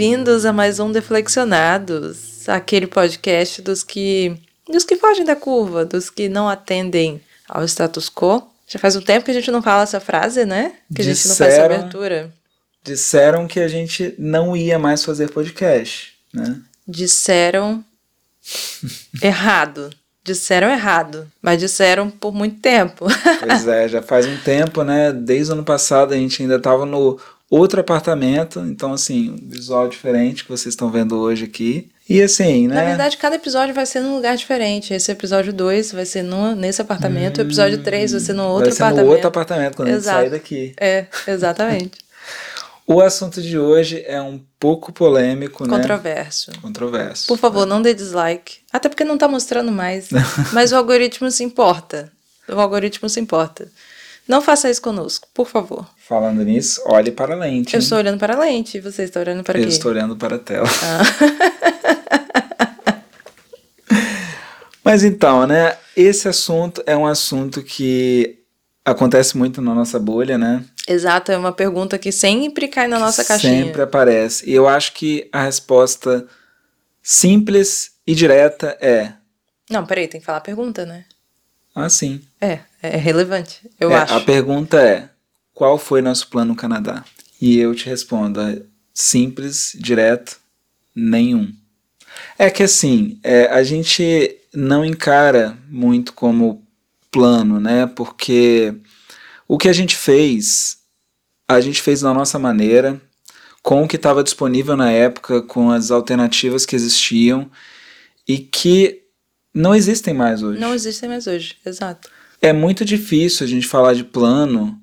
bem-vindos a mais um Deflexionados, aquele podcast dos que dos que fogem da curva, dos que não atendem ao status quo. Já faz um tempo que a gente não fala essa frase, né? Que a gente não faz essa abertura. Disseram que a gente não ia mais fazer podcast, né? Disseram errado. Disseram errado, mas disseram por muito tempo. pois é, já faz um tempo, né? Desde o ano passado a gente ainda estava no outro apartamento, então assim, um visual diferente que vocês estão vendo hoje aqui. E assim, né? Na verdade, cada episódio vai ser num lugar diferente. Esse episódio 2 vai ser no, nesse apartamento, hum, o episódio 3 vai ser no outro vai ser apartamento. no outro apartamento quando Exato. a gente sair daqui. É, exatamente. o assunto de hoje é um pouco polêmico, Controverso. né? Controverso. Por favor, não dê dislike. Até porque não tá mostrando mais. mas o algoritmo se importa. O algoritmo se importa. Não faça isso conosco, por favor. Falando nisso, olhe para a lente. Eu estou olhando para a lente e você está olhando para Eu quê? Eu estou olhando para a tela. Ah. Mas então, né? Esse assunto é um assunto que acontece muito na nossa bolha, né? Exato, é uma pergunta que sempre cai na nossa caixinha. Sempre aparece. E eu acho que a resposta simples e direta é. Não, peraí, tem que falar a pergunta, né? Ah, sim. É, é relevante, eu é, acho. A pergunta é: qual foi nosso plano no Canadá? E eu te respondo: é simples, direto, nenhum. É que assim, é, a gente não encara muito como plano, né? Porque o que a gente fez, a gente fez da nossa maneira, com o que estava disponível na época, com as alternativas que existiam e que não existem mais hoje. Não existem mais hoje, exato. É muito difícil a gente falar de plano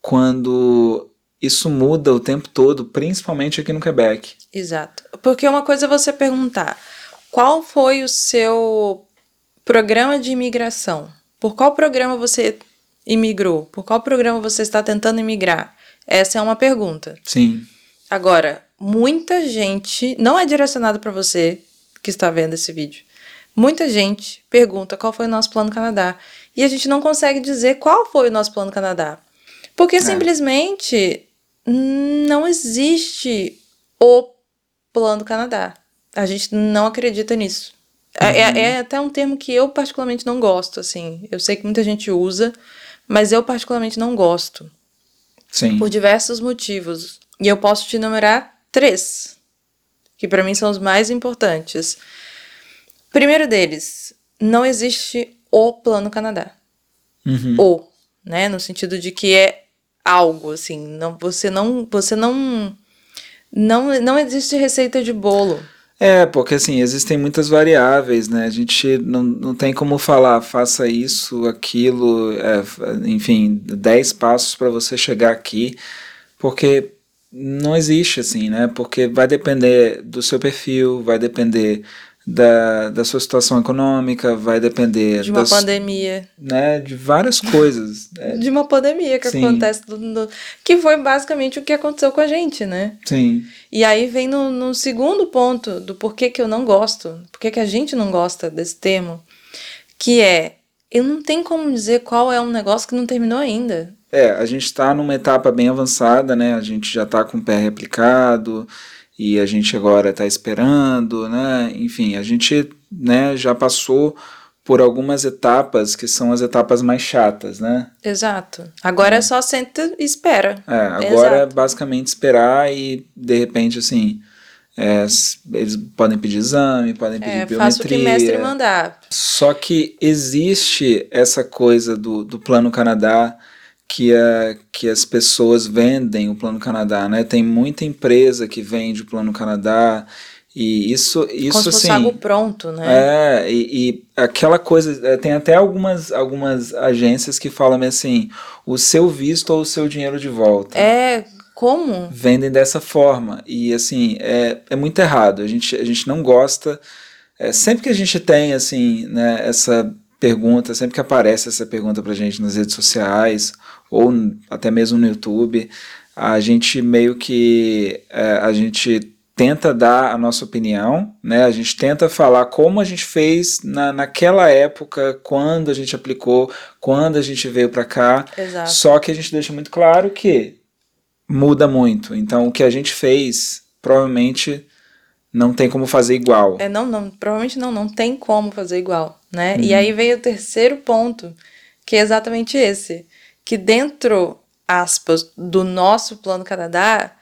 quando isso muda o tempo todo, principalmente aqui no Quebec. Exato. Porque uma coisa é você perguntar qual foi o seu programa de imigração? Por qual programa você imigrou? Por qual programa você está tentando imigrar? Essa é uma pergunta. Sim. Agora, muita gente, não é direcionado para você que está vendo esse vídeo. Muita gente pergunta qual foi o nosso plano Canadá e a gente não consegue dizer qual foi o nosso plano Canadá. Porque é. simplesmente não existe o plano Canadá. A gente não acredita nisso. É, é, uhum. É, é, até um termo que eu particularmente não gosto, assim. Eu sei que muita gente usa, mas eu particularmente não gosto. Sim. Por diversos motivos. E eu posso te enumerar três, que para mim são os mais importantes. Primeiro deles, não existe o Plano Canadá. Uhum. O, né? No sentido de que é algo, assim. Não, você não. Você não. Não, não existe receita de bolo. É, porque assim, existem muitas variáveis, né? A gente não, não tem como falar, faça isso, aquilo, é, enfim, 10 passos para você chegar aqui, porque não existe assim, né? Porque vai depender do seu perfil, vai depender da, da sua situação econômica, vai depender de uma das, pandemia, né, de várias coisas. É. De uma pandemia que Sim. acontece, do, do, que foi basicamente o que aconteceu com a gente, né? Sim. E aí vem no, no segundo ponto do porquê que eu não gosto, porquê que a gente não gosta desse termo, que é eu não tenho como dizer qual é um negócio que não terminou ainda. É, a gente está numa etapa bem avançada, né? A gente já está com o pé aplicado e a gente agora está esperando, né? Enfim, a gente né, já passou por algumas etapas que são as etapas mais chatas, né? Exato. Agora é, é só senta e espera. É, agora Exato. é basicamente esperar e de repente assim. É, eles podem pedir exame, podem pedir é, biometria. Faça o que mestre mandar. Só que existe essa coisa do, do Plano Canadá que, a, que as pessoas vendem o Plano Canadá, né? Tem muita empresa que vende o Plano Canadá e isso, isso Como se fosse assim, algo pronto, né? É, e, e, aquela coisa, é, tem até algumas, algumas agências que falam assim, o seu visto ou o seu dinheiro de volta. É, como? Vendem dessa forma, e assim, é, é muito errado, a gente, a gente não gosta, é, sempre que a gente tem, assim, né, essa pergunta, sempre que aparece essa pergunta pra gente nas redes sociais, ou até mesmo no YouTube, a gente meio que é, a gente tenta dar a nossa opinião, né? A gente tenta falar como a gente fez na, naquela época, quando a gente aplicou, quando a gente veio para cá. Exato. Só que a gente deixa muito claro que muda muito. Então, o que a gente fez provavelmente não tem como fazer igual. É, não, não, provavelmente não, não tem como fazer igual, né? Uhum. E aí veio o terceiro ponto, que é exatamente esse, que dentro, aspas, do nosso plano Canadá,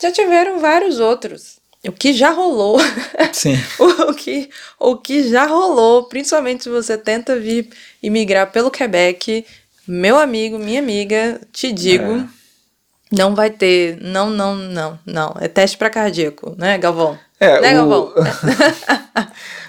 já tiveram vários outros. O que já rolou. Sim. o, que, o que já rolou, principalmente se você tenta vir imigrar pelo Quebec, meu amigo, minha amiga, te digo, é. não vai ter, não, não, não, não. É teste para cardíaco, né, Galvão? É, né, o... Galvão?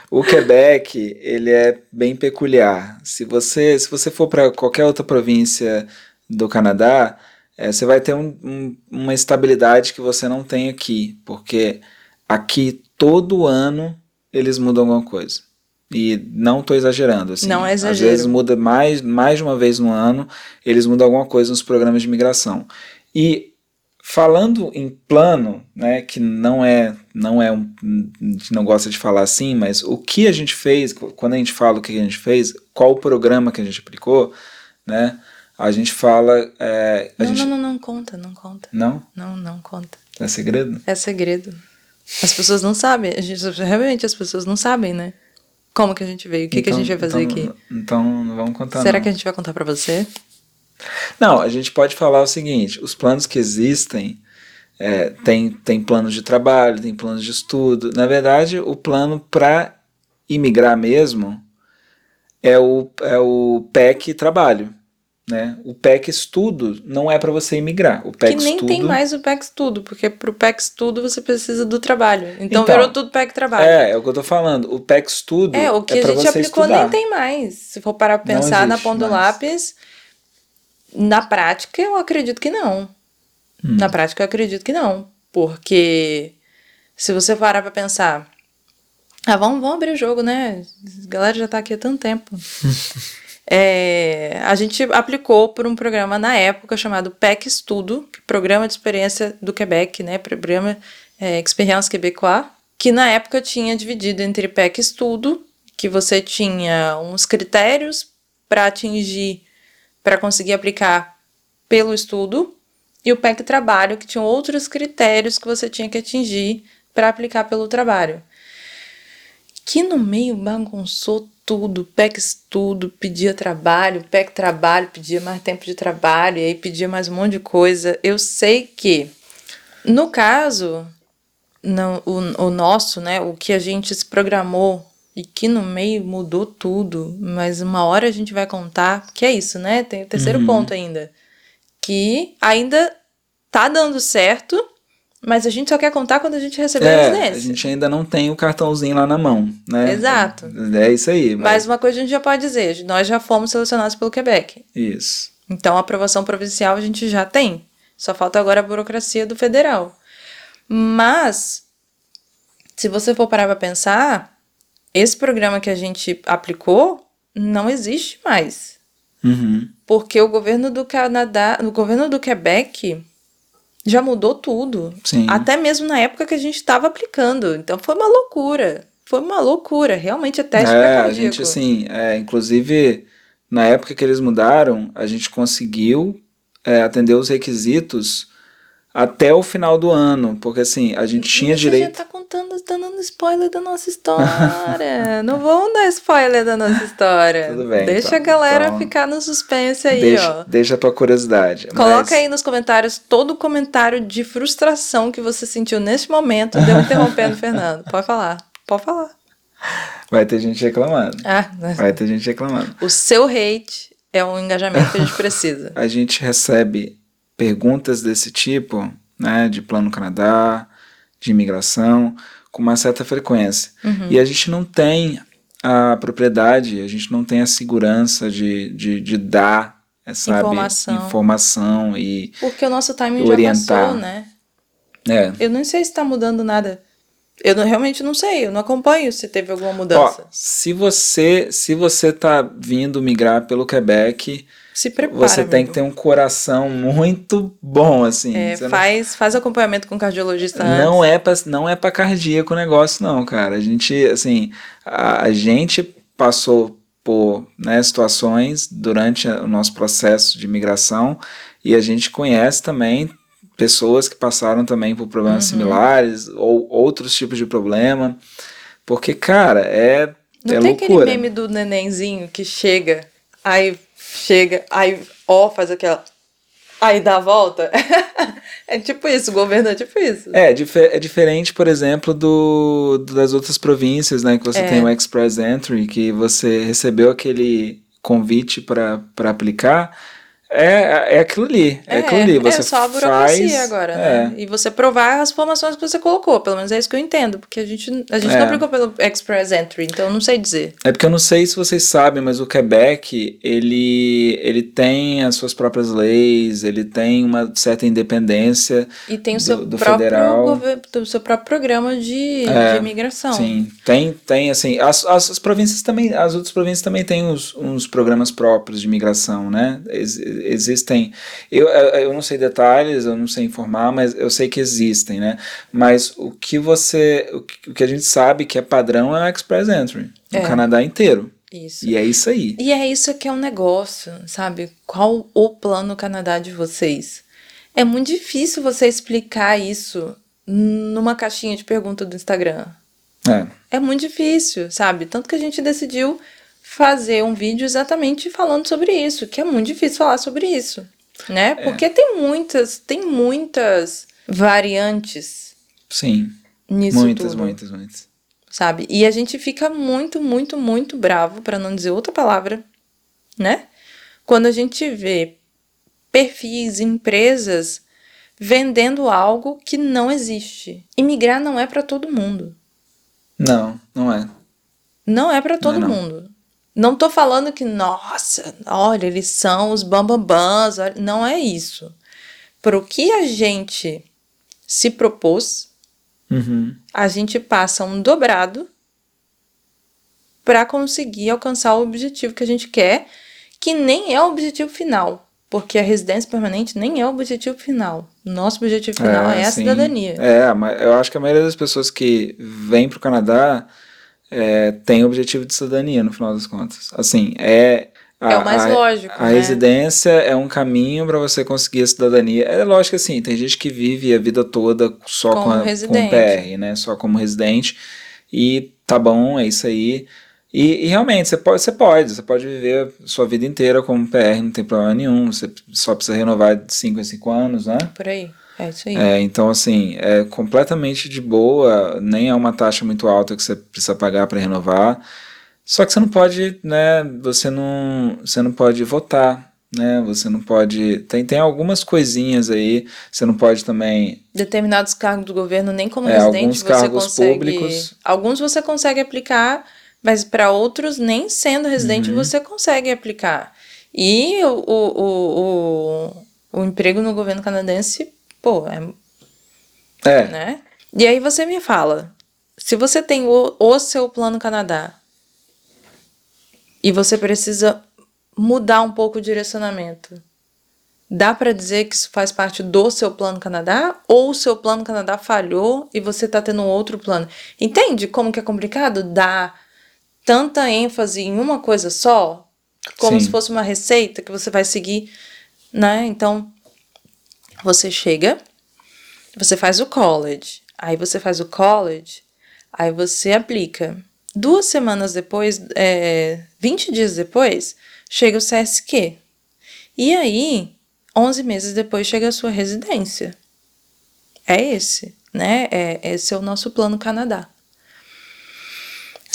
o Quebec, ele é bem peculiar. Se você, se você for para qualquer outra província do Canadá, é, você vai ter um, um, uma estabilidade que você não tem aqui, porque aqui todo ano eles mudam alguma coisa. E não estou exagerando. Assim. Não é exagero. Às vezes muda mais, mais de uma vez no ano, eles mudam alguma coisa nos programas de migração. E falando em plano, né, que não é, não é um, a gente não gosta de falar assim, mas o que a gente fez, quando a gente fala o que a gente fez, qual o programa que a gente aplicou, né, a gente fala. É, não, gente... não, não, não conta, não conta. Não? Não, não conta. É segredo? É segredo. As pessoas não sabem. A gente, realmente as pessoas não sabem, né? Como que a gente veio? O que, então, que a gente vai fazer então, aqui? Então não vamos contar. Será não. que a gente vai contar para você? Não, a gente pode falar o seguinte: os planos que existem. É, tem, tem planos de trabalho, tem planos de estudo. Na verdade, o plano para imigrar mesmo é o, é o PEC trabalho. Né? O PEC Estudo não é para você imigrar. O PEC que nem Estudo... tem mais o PEC Estudo, porque para o PEC Estudo você precisa do trabalho. Então, então, virou tudo PEC Trabalho. É, é o que eu tô falando. O PEC Estudo é o que é a gente aplicou estudar. nem tem mais. Se for parar para pensar na ponta do lápis, na prática eu acredito que não. Hum. Na prática eu acredito que não, porque se você parar para pensar, ah, vamos, vamos abrir o jogo, né? A galera já tá aqui há tanto tempo. É, a gente aplicou por um programa na época chamado PEC Estudo, é Programa de Experiência do Quebec, né? Programa é, Experience Québécois, que na época tinha dividido entre PEC Estudo, que você tinha uns critérios para atingir, para conseguir aplicar pelo estudo, e o PEC Trabalho, que tinha outros critérios que você tinha que atingir para aplicar pelo trabalho. Que no meio bagunçou tudo, PEC estudo, pedia trabalho, PEC trabalho, pedia mais tempo de trabalho, e aí pedia mais um monte de coisa. Eu sei que, no caso, no, o, o nosso, né, o que a gente se programou e que no meio mudou tudo, mas uma hora a gente vai contar, que é isso, né? Tem o terceiro uhum. ponto ainda, que ainda tá dando certo, mas a gente só quer contar quando a gente receber é, a residência. A gente ainda não tem o cartãozinho lá na mão, né? Exato. É isso aí. Mas... mas uma coisa a gente já pode dizer: nós já fomos selecionados pelo Quebec. Isso. Então a aprovação provincial a gente já tem. Só falta agora a burocracia do federal. Mas, se você for parar para pensar, esse programa que a gente aplicou não existe mais. Uhum. Porque o governo do Canadá, o governo do Quebec já mudou tudo. Sim. Até mesmo na época que a gente estava aplicando. Então foi uma loucura. Foi uma loucura. Realmente é teste é, a gente assim, é, inclusive na época que eles mudaram, a gente conseguiu é, atender os requisitos até o final do ano, porque assim, a gente tinha Você direito. já tá contando, tá dando spoiler da nossa história. não vamos dar spoiler da nossa história. Tudo bem. Deixa então, a galera então, ficar no suspense aí, deixa, ó. Deixa a tua curiosidade. Coloca mas... aí nos comentários todo o comentário de frustração que você sentiu nesse momento de eu interrompendo o Fernando. Pode falar, pode falar. Vai ter gente reclamando. Ah, Vai ter gente reclamando. O seu hate é um engajamento que a gente precisa. a gente recebe perguntas desse tipo, né, de Plano Canadá, de imigração, com uma certa frequência. Uhum. E a gente não tem a propriedade, a gente não tem a segurança de, de, de dar sabe, informação. informação e Porque o nosso timing orientar. já passou, né? É. Eu não sei se está mudando nada. Eu não, realmente não sei, eu não acompanho se teve alguma mudança. Ó, se você se você tá vindo migrar pelo Quebec, se prepara. Você tem amigo. que ter um coração muito bom, assim. É, faz, não... faz acompanhamento com cardiologista não antes. É pra, não é para cardíaco o negócio, não, cara. A gente, assim, a, a gente passou por né, situações durante o nosso processo de migração e a gente conhece também pessoas que passaram também por problemas Uhum. similares ou outros tipos de problema. Porque, cara, é, Não é tem loucura. aquele meme do nenenzinho que chega, aí chega, aí ó, faz aquela. Aí dá a volta? é tipo isso, o governo é tipo isso. É, é diferente, por exemplo, do, do- das outras províncias, né? Que você É. tem o Express Entry, que você recebeu aquele convite para aplicar. É, é aquilo ali. É, aquilo ali. Você é só a burocracia faz, agora, é. né? E você provar as informações que você colocou. Pelo menos é isso que eu entendo. Porque a gente, a gente É. não aplicou pelo Express Entry, então eu não sei dizer. É porque eu não sei se vocês sabem, mas o Quebec, ele, ele tem as suas próprias leis, ele tem uma certa independência. E tem o Do- seu, do próprio, federal. do seu próprio programa de, É, de imigração. Sim, tem, tem assim, as, as, as províncias também, as outras províncias também têm uns, uns programas próprios de imigração, né? Ex- existem, eu, eu não sei detalhes, eu não sei informar, mas eu sei que existem, né? Mas o que você, o que, o que a gente sabe que é padrão é o Express Entry, no É. Canadá inteiro. Isso. E é isso aí. E é isso que é um negócio, sabe? Qual o plano Canadá de vocês? É muito difícil você explicar isso numa caixinha de pergunta do Instagram. É. É muito difícil, sabe? Tanto que a gente decidiu fazer um vídeo exatamente falando sobre isso, que é muito difícil falar sobre isso, né? Porque tem muitas, tem muitas variantes Sim. nisso muitas, tudo, muitas, muitas. sabe? E a gente fica muito, muito, muito bravo, para não dizer outra palavra, né? Quando a gente vê perfis, empresas vendendo algo que não existe. Imigrar não é para todo mundo. Não, não é. Não é pra todo Não é não. mundo. Não tô falando que, nossa, olha, eles são os bambambãs. Não é isso. Pro que a gente se propôs, Uhum. a gente passa um dobrado para conseguir alcançar o objetivo que a gente quer, que nem é o objetivo final. Porque a residência permanente nem é o objetivo final. Nosso objetivo final é, a sim. cidadania. É, mas eu acho que a maioria das pessoas que vêm para o Canadá é, tem o objetivo de cidadania, no final das contas. Assim, é. A, É o mais a- lógico, A né? residência é um caminho para você conseguir a cidadania. É lógico que assim, tem gente que vive a vida toda só Como com, a, com PR, né? Só como residente. E tá bom, é isso aí. E, e realmente, você pode, você pode, você pode viver a sua vida inteira como PR, não tem problema nenhum. Você só precisa renovar de 5 em 5 anos, né? Por aí. É isso aí. É, então, assim, é completamente de boa, nem é uma taxa muito alta que você precisa pagar para renovar. Só que você não pode, né? Você não, você não pode votar, né? Você não pode. Tem, tem algumas coisinhas aí. Você não pode também. determinados cargos do governo, nem como É, residente alguns você cargos consegue. públicos. Alguns você consegue aplicar, mas para outros, nem sendo residente, Uhum. você consegue aplicar. E o, o, o, o, o emprego no governo canadense, pô, é, É, né? E aí você me fala, se você tem o, o seu plano Canadá e você precisa mudar um pouco o direcionamento, dá para dizer que isso faz parte do seu plano Canadá ou o seu plano Canadá falhou e você tá tendo outro plano? Entende como que é complicado dar tanta ênfase em uma coisa só, como Sim. se fosse uma receita que você vai seguir, né? Então, você chega, você faz o college, aí você faz o college, aí você aplica. Duas semanas depois, é, 20 dias depois, chega o CSQ. E aí, 11 meses depois, chega a sua residência. É esse, né? É, esse é o nosso plano Canadá.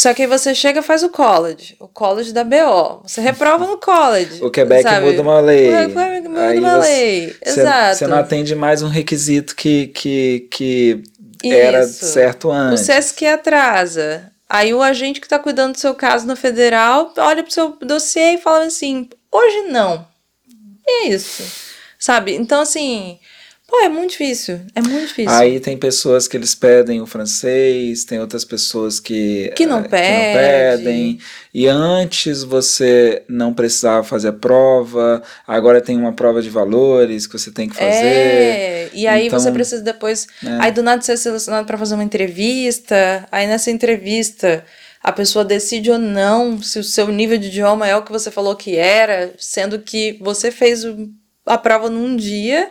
Só que aí você chega e faz o college, o college da BO. Você reprova no college. o Quebec sabe? muda uma lei. O Quebec muda Aí uma você- lei. Exato. Você não atende mais um requisito que, que, que era certo O antes. SESC atrasa. Aí o agente que está cuidando do seu caso no federal olha pro seu dossiê e fala assim: hoje não. E é isso. Sabe? Então, assim, pô, é muito difícil. É muito difícil. Aí tem pessoas que eles pedem o francês, tem outras pessoas que, Que não eh, pede. pedem. E antes você não precisava fazer a prova, agora tem uma prova de valores que você tem que fazer. É, e aí Então, você precisa depois. né? Aí do nada você é selecionado para fazer uma entrevista. Aí nessa entrevista a pessoa decide ou não se o seu nível de idioma é o que você falou que era, sendo que você fez a prova num dia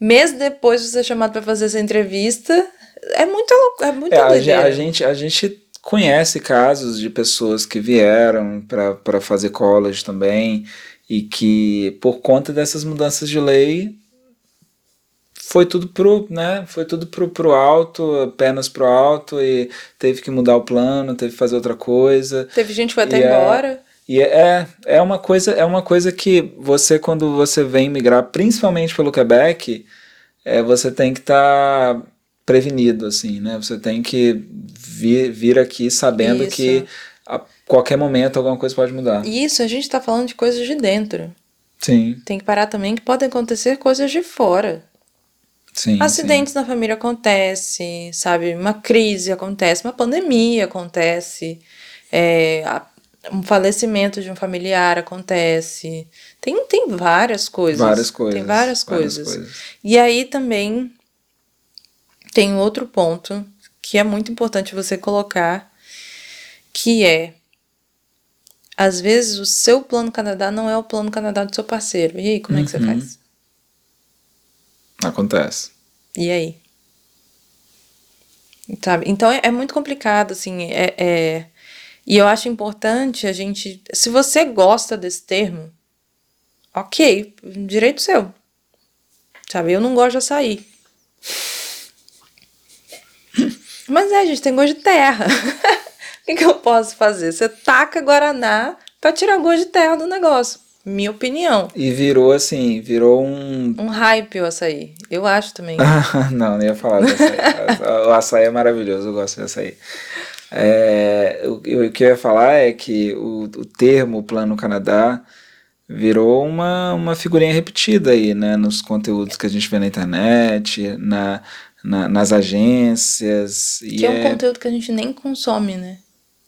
mês depois de ser chamado para fazer essa entrevista. É muito louco, é muito é, a, a, gente A gente conhece casos de pessoas que vieram para fazer college também e que, por conta dessas mudanças de lei, foi tudo pro, né, foi tudo pro, pro alto, pernas pro alto e teve que mudar o plano, teve que fazer outra coisa. Teve gente que foi até é, embora. E é, é uma coisa, é uma coisa que você quando você vem migrar, principalmente pelo Quebec, é, você tem que estar tá prevenido assim, né? Você tem que vir, vir aqui sabendo Isso. que a qualquer momento alguma coisa pode mudar. Isso, a gente está falando de coisas de dentro. Sim. Tem que parar também que podem acontecer coisas de fora. Sim, Acidentes sim. na família acontece, sabe? Uma crise acontece, uma pandemia acontece, é, um falecimento de um familiar acontece. Tem, tem várias coisas. Várias coisas. Tem várias, várias coisas. coisas. E aí também tem outro ponto que é muito importante você colocar, que é às vezes o seu plano Canadá não é o plano Canadá do seu parceiro. E aí, como uhum. é que você uhum. faz? Acontece. E aí? Sabe? Então é, é muito complicado, assim. É, é, E eu acho importante a gente. Se você gosta desse termo, ok, direito seu. Sabe? Eu não gosto de açaí. Mas é, a gente tem gosto de terra. o que, que eu posso fazer? Você taca Guaraná pra tirar gosto de terra do negócio. Minha opinião. E virou assim, virou um. Um hype o açaí. Eu acho também. não, não ia falar do açaí. o açaí é maravilhoso, eu gosto de açaí. É, o, o, que eu ia falar é que o, o termo Plano Canadá virou uma, uma figurinha repetida aí, né? Nos conteúdos que a gente vê na internet, na, na nas agências. Que é um é... conteúdo que a gente nem consome, né?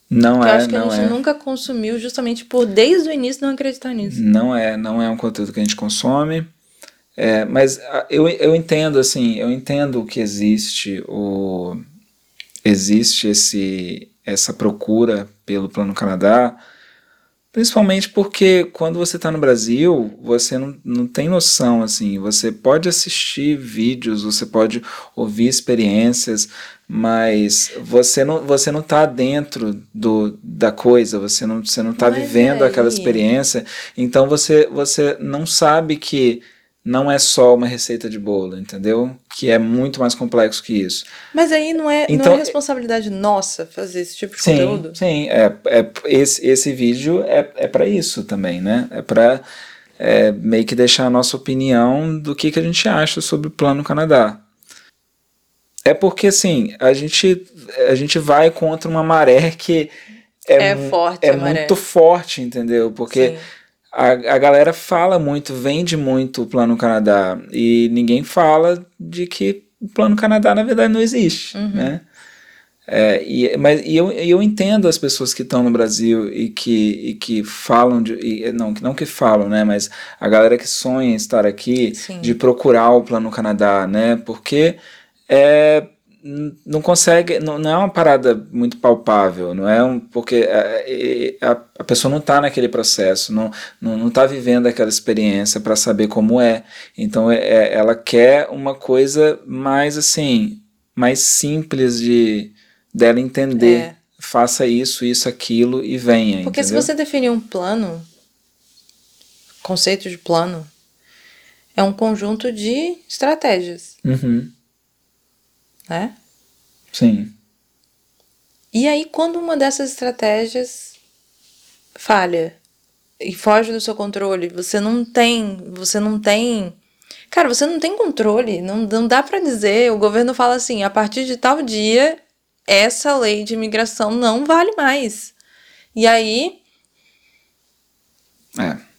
Não que é, eu acho que não a gente é. nunca consumiu justamente por desde o início não acreditar nisso. Não é, não é um conteúdo que a gente consome. É, mas eu, eu entendo assim, eu entendo que existe o existe esse essa procura pelo Plano Canadá, Principalmente porque quando você está no Brasil, você não, não tem noção, assim, você pode assistir vídeos, você pode ouvir experiências, mas você não, você não tá dentro do, da coisa, você não, você não tá mas vivendo aquela experiência, então você, você não sabe que não é só uma receita de bolo, entendeu? Que é muito mais complexo que isso. Mas aí não é, então, não é responsabilidade nossa fazer esse tipo de sim, conteúdo? Sim, é, é, esse, esse vídeo é, é para isso também, né? É para é, meio que deixar a nossa opinião do que, que a gente acha sobre o Plano Canadá. É porque, assim, a gente, a gente vai contra uma maré que é, é forte, é muito forte, entendeu? Porque... Sim a, a galera fala muito, vende muito o Plano Canadá e ninguém fala de que o Plano Canadá na verdade não existe, uhum. né? É, e, mas, e eu, eu entendo as pessoas que estão no Brasil e que, e que falam, de, e, não, não que falam, né, mas a galera que sonha em estar aqui, Sim. de procurar o Plano Canadá, né, porque é, não consegue, não, não, é uma parada muito palpável, não é um, porque é, a, a, a pessoa não está naquele processo, não, não, não tá vivendo aquela experiência para saber como é. Então é, é, ela quer uma coisa mais assim, mais simples de dela entender. É. Faça isso, isso, aquilo e venha. Porque entendeu? se você definir um plano, conceito de plano, é um conjunto de estratégias. Uhum né? Sim. E aí, quando uma dessas estratégias falha e foge do seu controle, você não tem, você não tem, cara, você não tem controle, não, não dá para dizer, o governo fala assim, a partir de tal dia, essa lei de imigração não vale mais. E aí... É.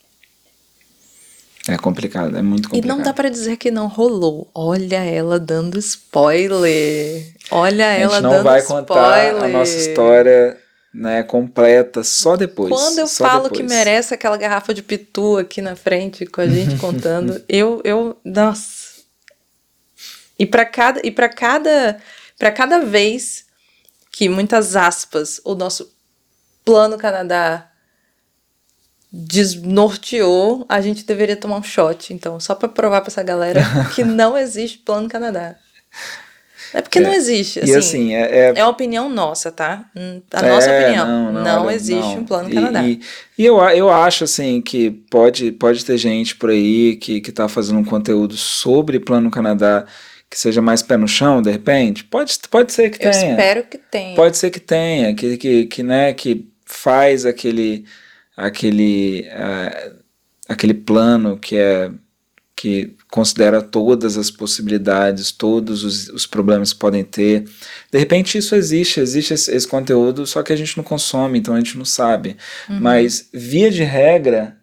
É complicado, é muito complicado. E não dá para dizer que não rolou. Olha ela dando spoiler. Olha ela dando spoiler. A gente não vai contar a nossa história né, completa só depois. Quando eu falo depois. que merece aquela garrafa de pitu aqui na frente com a gente contando, eu eu nossa. E para cada e para cada para cada vez que muitas aspas o nosso plano Canadá desnorteou, a gente deveria tomar um shot. Então, só para provar para essa galera que não existe plano Canadá. É porque é. não existe. Assim, e assim, é, é... é uma opinião nossa, tá? Hum, a nossa é, opinião. Não, não, não existe não. um plano e, Canadá. E, e, eu, eu acho, assim, que pode, pode ter gente por aí que, que tá fazendo um conteúdo sobre plano Canadá que seja mais pé no chão, de repente. Pode, pode ser que eu tenha. Eu espero que tenha. Pode ser que tenha, que, que, que, né, que faz aquele aquele, aquele plano que é que considera todas as possibilidades, todos os, os, problemas que podem ter. De repente isso existe, existe esse, esse, conteúdo, só que a gente não consome, então a gente não sabe. Uhum. Mas, via de regra,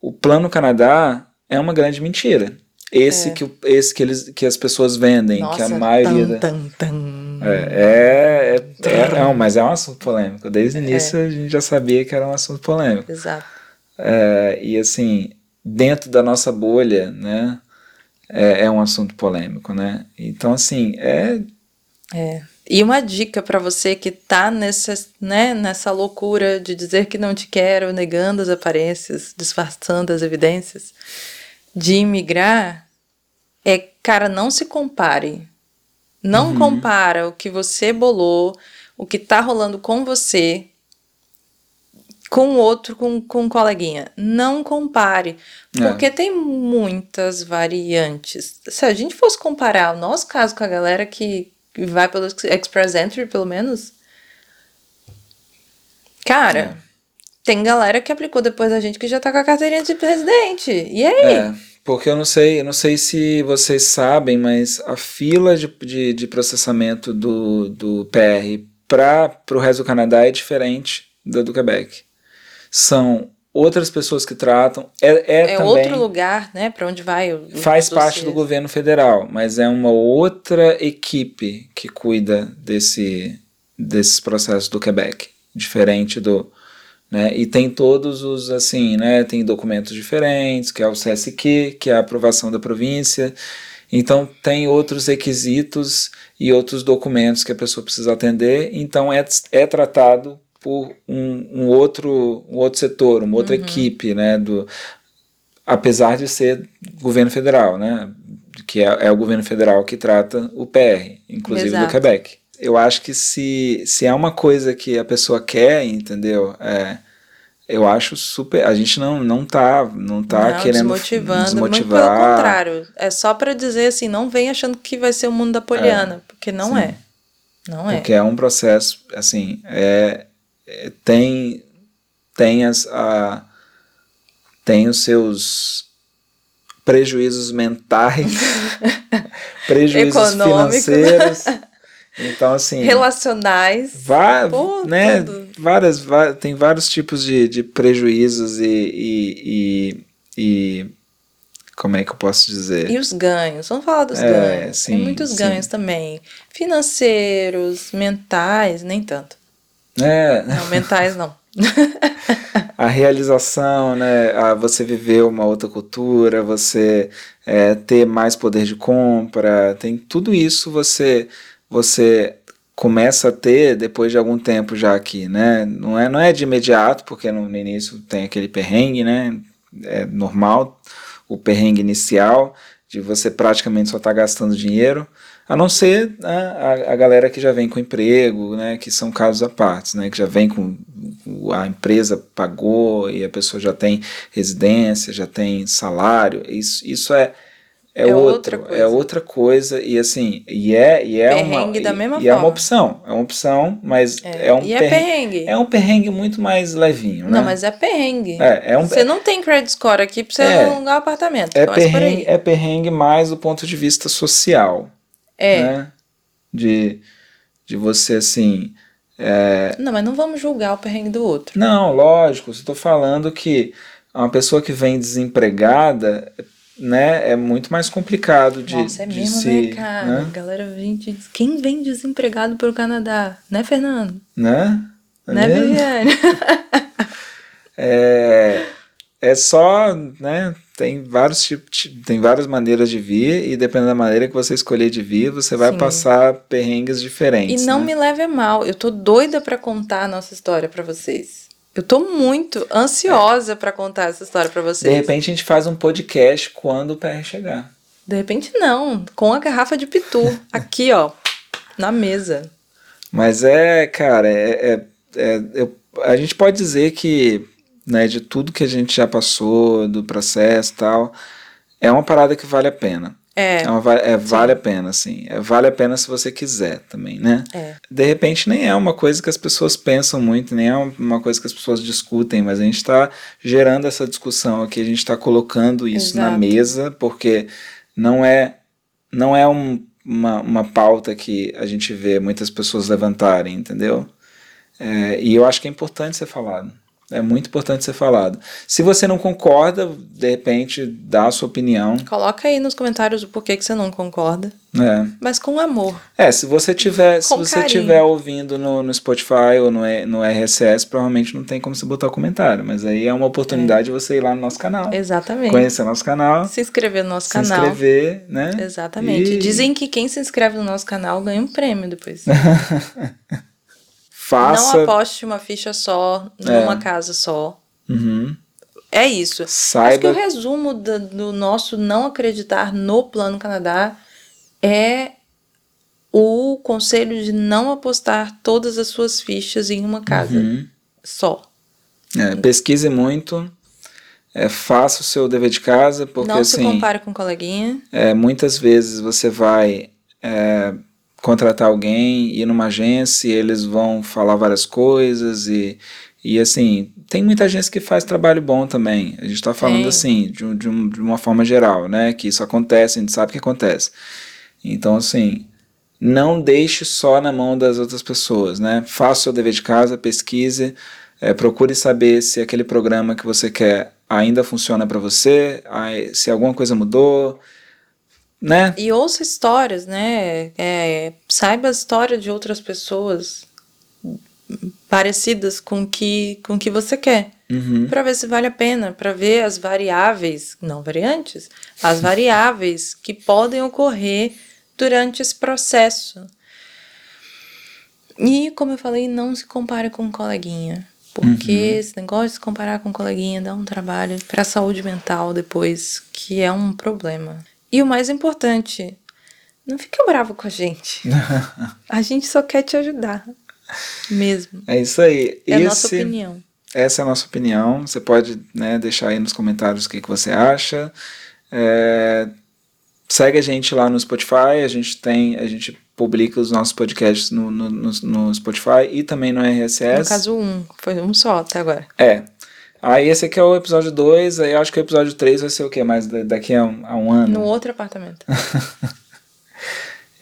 o Plano Canadá é uma grande mentira. Esse, é. que, esse que, eles, que as pessoas vendem, Nossa, que a maioria. Tan, tan, tan. É, é, é, é, mas é um assunto polêmico. Desde o é. início a gente já sabia que era um assunto polêmico. Exato. É, e assim, dentro da nossa bolha, né, é, é um assunto polêmico, né? Então, assim, é. É. E uma dica para você que tá nessa, né, nessa loucura de dizer que não te quero, negando as aparências, disfarçando as evidências, de imigrar, é, cara, não se compare não uhum. compara o que você bolou, o que tá rolando com você, com outro, com, com um coleguinha. Não compare. É. Porque é. tem muitas variantes. Se a gente fosse comparar o nosso caso com a galera que vai pelo Express Entry, pelo menos. Cara, é. tem galera que aplicou depois da gente que já tá com a carteirinha de presidente. E aí? É. Porque eu não sei, eu não sei se vocês sabem, mas a fila de, de, de processamento do, do PR para o resto do Canadá é diferente da do Quebec. São outras pessoas que tratam. É, é, é outro lugar, né? Para onde vai o. Faz parte do governo federal, mas é uma outra equipe que cuida desse, desses processos do Quebec, diferente do, né? E tem todos os, assim, né? Tem documentos diferentes, que é o CSQ, que é a aprovação da província. Então, tem outros requisitos e outros documentos que a pessoa precisa atender. Então, é, é tratado por um, um outro, um outro setor, uma outra uhum. equipe, né? Do, apesar de ser governo federal, né? Que é, é o governo federal que trata o PR, inclusive Exato. do Quebec eu acho que se, se é uma coisa que a pessoa quer, entendeu? É, eu acho super. A gente não, não tá, não tá não, querendo desmotivando, desmotivar. Muito pelo contrário. É só para dizer assim, não vem achando que vai ser o mundo da Poliana, é, porque não sim. é. Não é. Porque é um processo, assim, é, é tem, tem, as, a, tem os seus prejuízos mentais, prejuízos financeiros. Então, assim. Relacionais. Vá, pô, né, várias, tem vários tipos de, de prejuízos e, e, e, e, Como é que eu posso dizer? E os ganhos. Vamos falar dos é, ganhos. Sim, tem muitos sim. ganhos também. Financeiros, mentais, nem tanto. É. Não, mentais não. a realização, né? A você viver uma outra cultura, você é, ter mais poder de compra, tem tudo isso você você começa a ter depois de algum tempo já aqui, né? Não é, não é de imediato, porque no, início tem aquele perrengue, né? É normal o perrengue inicial de você praticamente só estar tá gastando dinheiro, a não ser né, a, a galera que já vem com emprego, né? Que são casos à parte, né? Que já vem com a empresa pagou e a pessoa já tem residência, já tem salário. Isso, isso é é, é outra coisa. é outra coisa e assim e é e é perrengue uma da mesma e, e é uma opção é uma opção mas é, é um e é perrengue, perrengue, é um perrengue muito mais levinho né? não mas é perrengue. É, é um, você não tem credit score aqui para você é, alugar um apartamento é perrengue é perrengue mais do ponto de vista social é. né? de de você assim é... não mas não vamos julgar o perrengue do outro. Não lógico estou falando que uma pessoa que vem desempregada né, é muito mais complicado de, Nossa, é de mesmo, se, né, cara? Né? Galera vem de... Quem vem desempregado pelo Canadá? Né, Fernando? Né? É né, Viviane? é, é só, né, tem vários tipos, tem várias maneiras de vir e dependendo da maneira que você escolher de vir, você vai Sim. passar perrengues diferentes. E não né? me leve a mal, eu tô doida para contar a nossa história para vocês. Eu tô muito ansiosa pra contar essa história pra De vocês. repente a gente faz um podcast quando o PR chegar. De repente, não. Com a garrafa de pitu. Aqui, ó. Na mesa. Mas é, cara, é, é- é- eu- a gente pode dizer que, né, de tudo que a gente já passou, do processo e tal, é uma parada que vale a pena. É. Va- é, vale a pena, assim. É, vale a pena se você quiser também, né? É. De repente nem é uma coisa que as pessoas pensam muito, nem é uma coisa que as pessoas discutem, mas a gente está gerando essa discussão aqui, a gente está colocando isso na Exato. mesa, porque não é, não é um- uma, uma pauta que a gente vê muitas pessoas levantarem, entendeu? É, e eu acho que é importante ser falado. É muito importante ser falado. Se você não concorda, de repente dá a sua opinião. Coloca aí nos comentários o porquê que você não concorda. né? Mas com amor. É, se você tiver, se você carinho. tiver ouvindo no, no Spotify ou no, no RSS, provavelmente não tem como você botar o comentário, mas aí é uma oportunidade de você ir lá no nosso canal, Exatamente. conhecer nosso canal, Se inscrever no nosso se canal. inscrever, né? Exatamente. E Dizem que quem se inscreve no nosso canal ganha um prêmio depois. faça, Não aposte uma ficha só, numa casa só. Uhum. É isso. Acho que saiba, o resumo da- do nosso não acreditar no Plano Canadá é o conselho de não apostar todas as suas fichas em uma casa Uhum. só. É, pesquise muito, é, faça o seu dever de casa, porque não se assim, compare com um coleguinha. É, muitas vezes você vai é, contratar alguém, ir numa agência, e eles vão falar várias coisas e, e assim, tem muita agência que faz trabalho bom também. A gente está falando Tem. assim, de, de, um- de uma forma geral, né? Que isso acontece, a gente sabe que acontece. Então, assim, não deixe só na mão das outras pessoas, né? Faça o seu dever de casa, pesquise, é, procure saber se aquele programa que você quer ainda funciona para você, se alguma coisa mudou, né? E ouça histórias, né? É, saiba a história de outras pessoas parecidas com que, com que você quer. Uhum. Para ver se vale a pena, para ver as variáveis, não variantes, as variáveis que podem ocorrer durante esse processo. E, como eu falei, não se compare com um coleguinha. Porque esse negócio de se comparar com um coleguinha dá um trabalho para a saúde mental depois, que é um problema. E o mais importante, não fica bravo com a gente. A gente só quer te ajudar. Mesmo. É isso aí. É a Esse- nossa opinião. Essa é a nossa opinião. Você pode né, deixar aí nos comentários o que, que você acha. É, segue a gente lá no Spotify. A gente tem, a gente publica os nossos podcasts no, no, no, no Spotify e também no RSS. No caso, um. Foi um só até agora. É. Aí esse aqui é o episódio 2, aí eu acho que o episódio 3 vai ser o quê? Mais da- daqui a um, a um ano? No outro apartamento.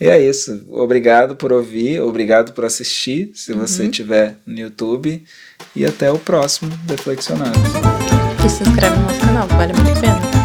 E é isso. Obrigado por ouvir, obrigado por assistir, se você Uhum. estiver no YouTube. E até o próximo Deflexionado. E se inscreve no nosso canal, vale muito a pena.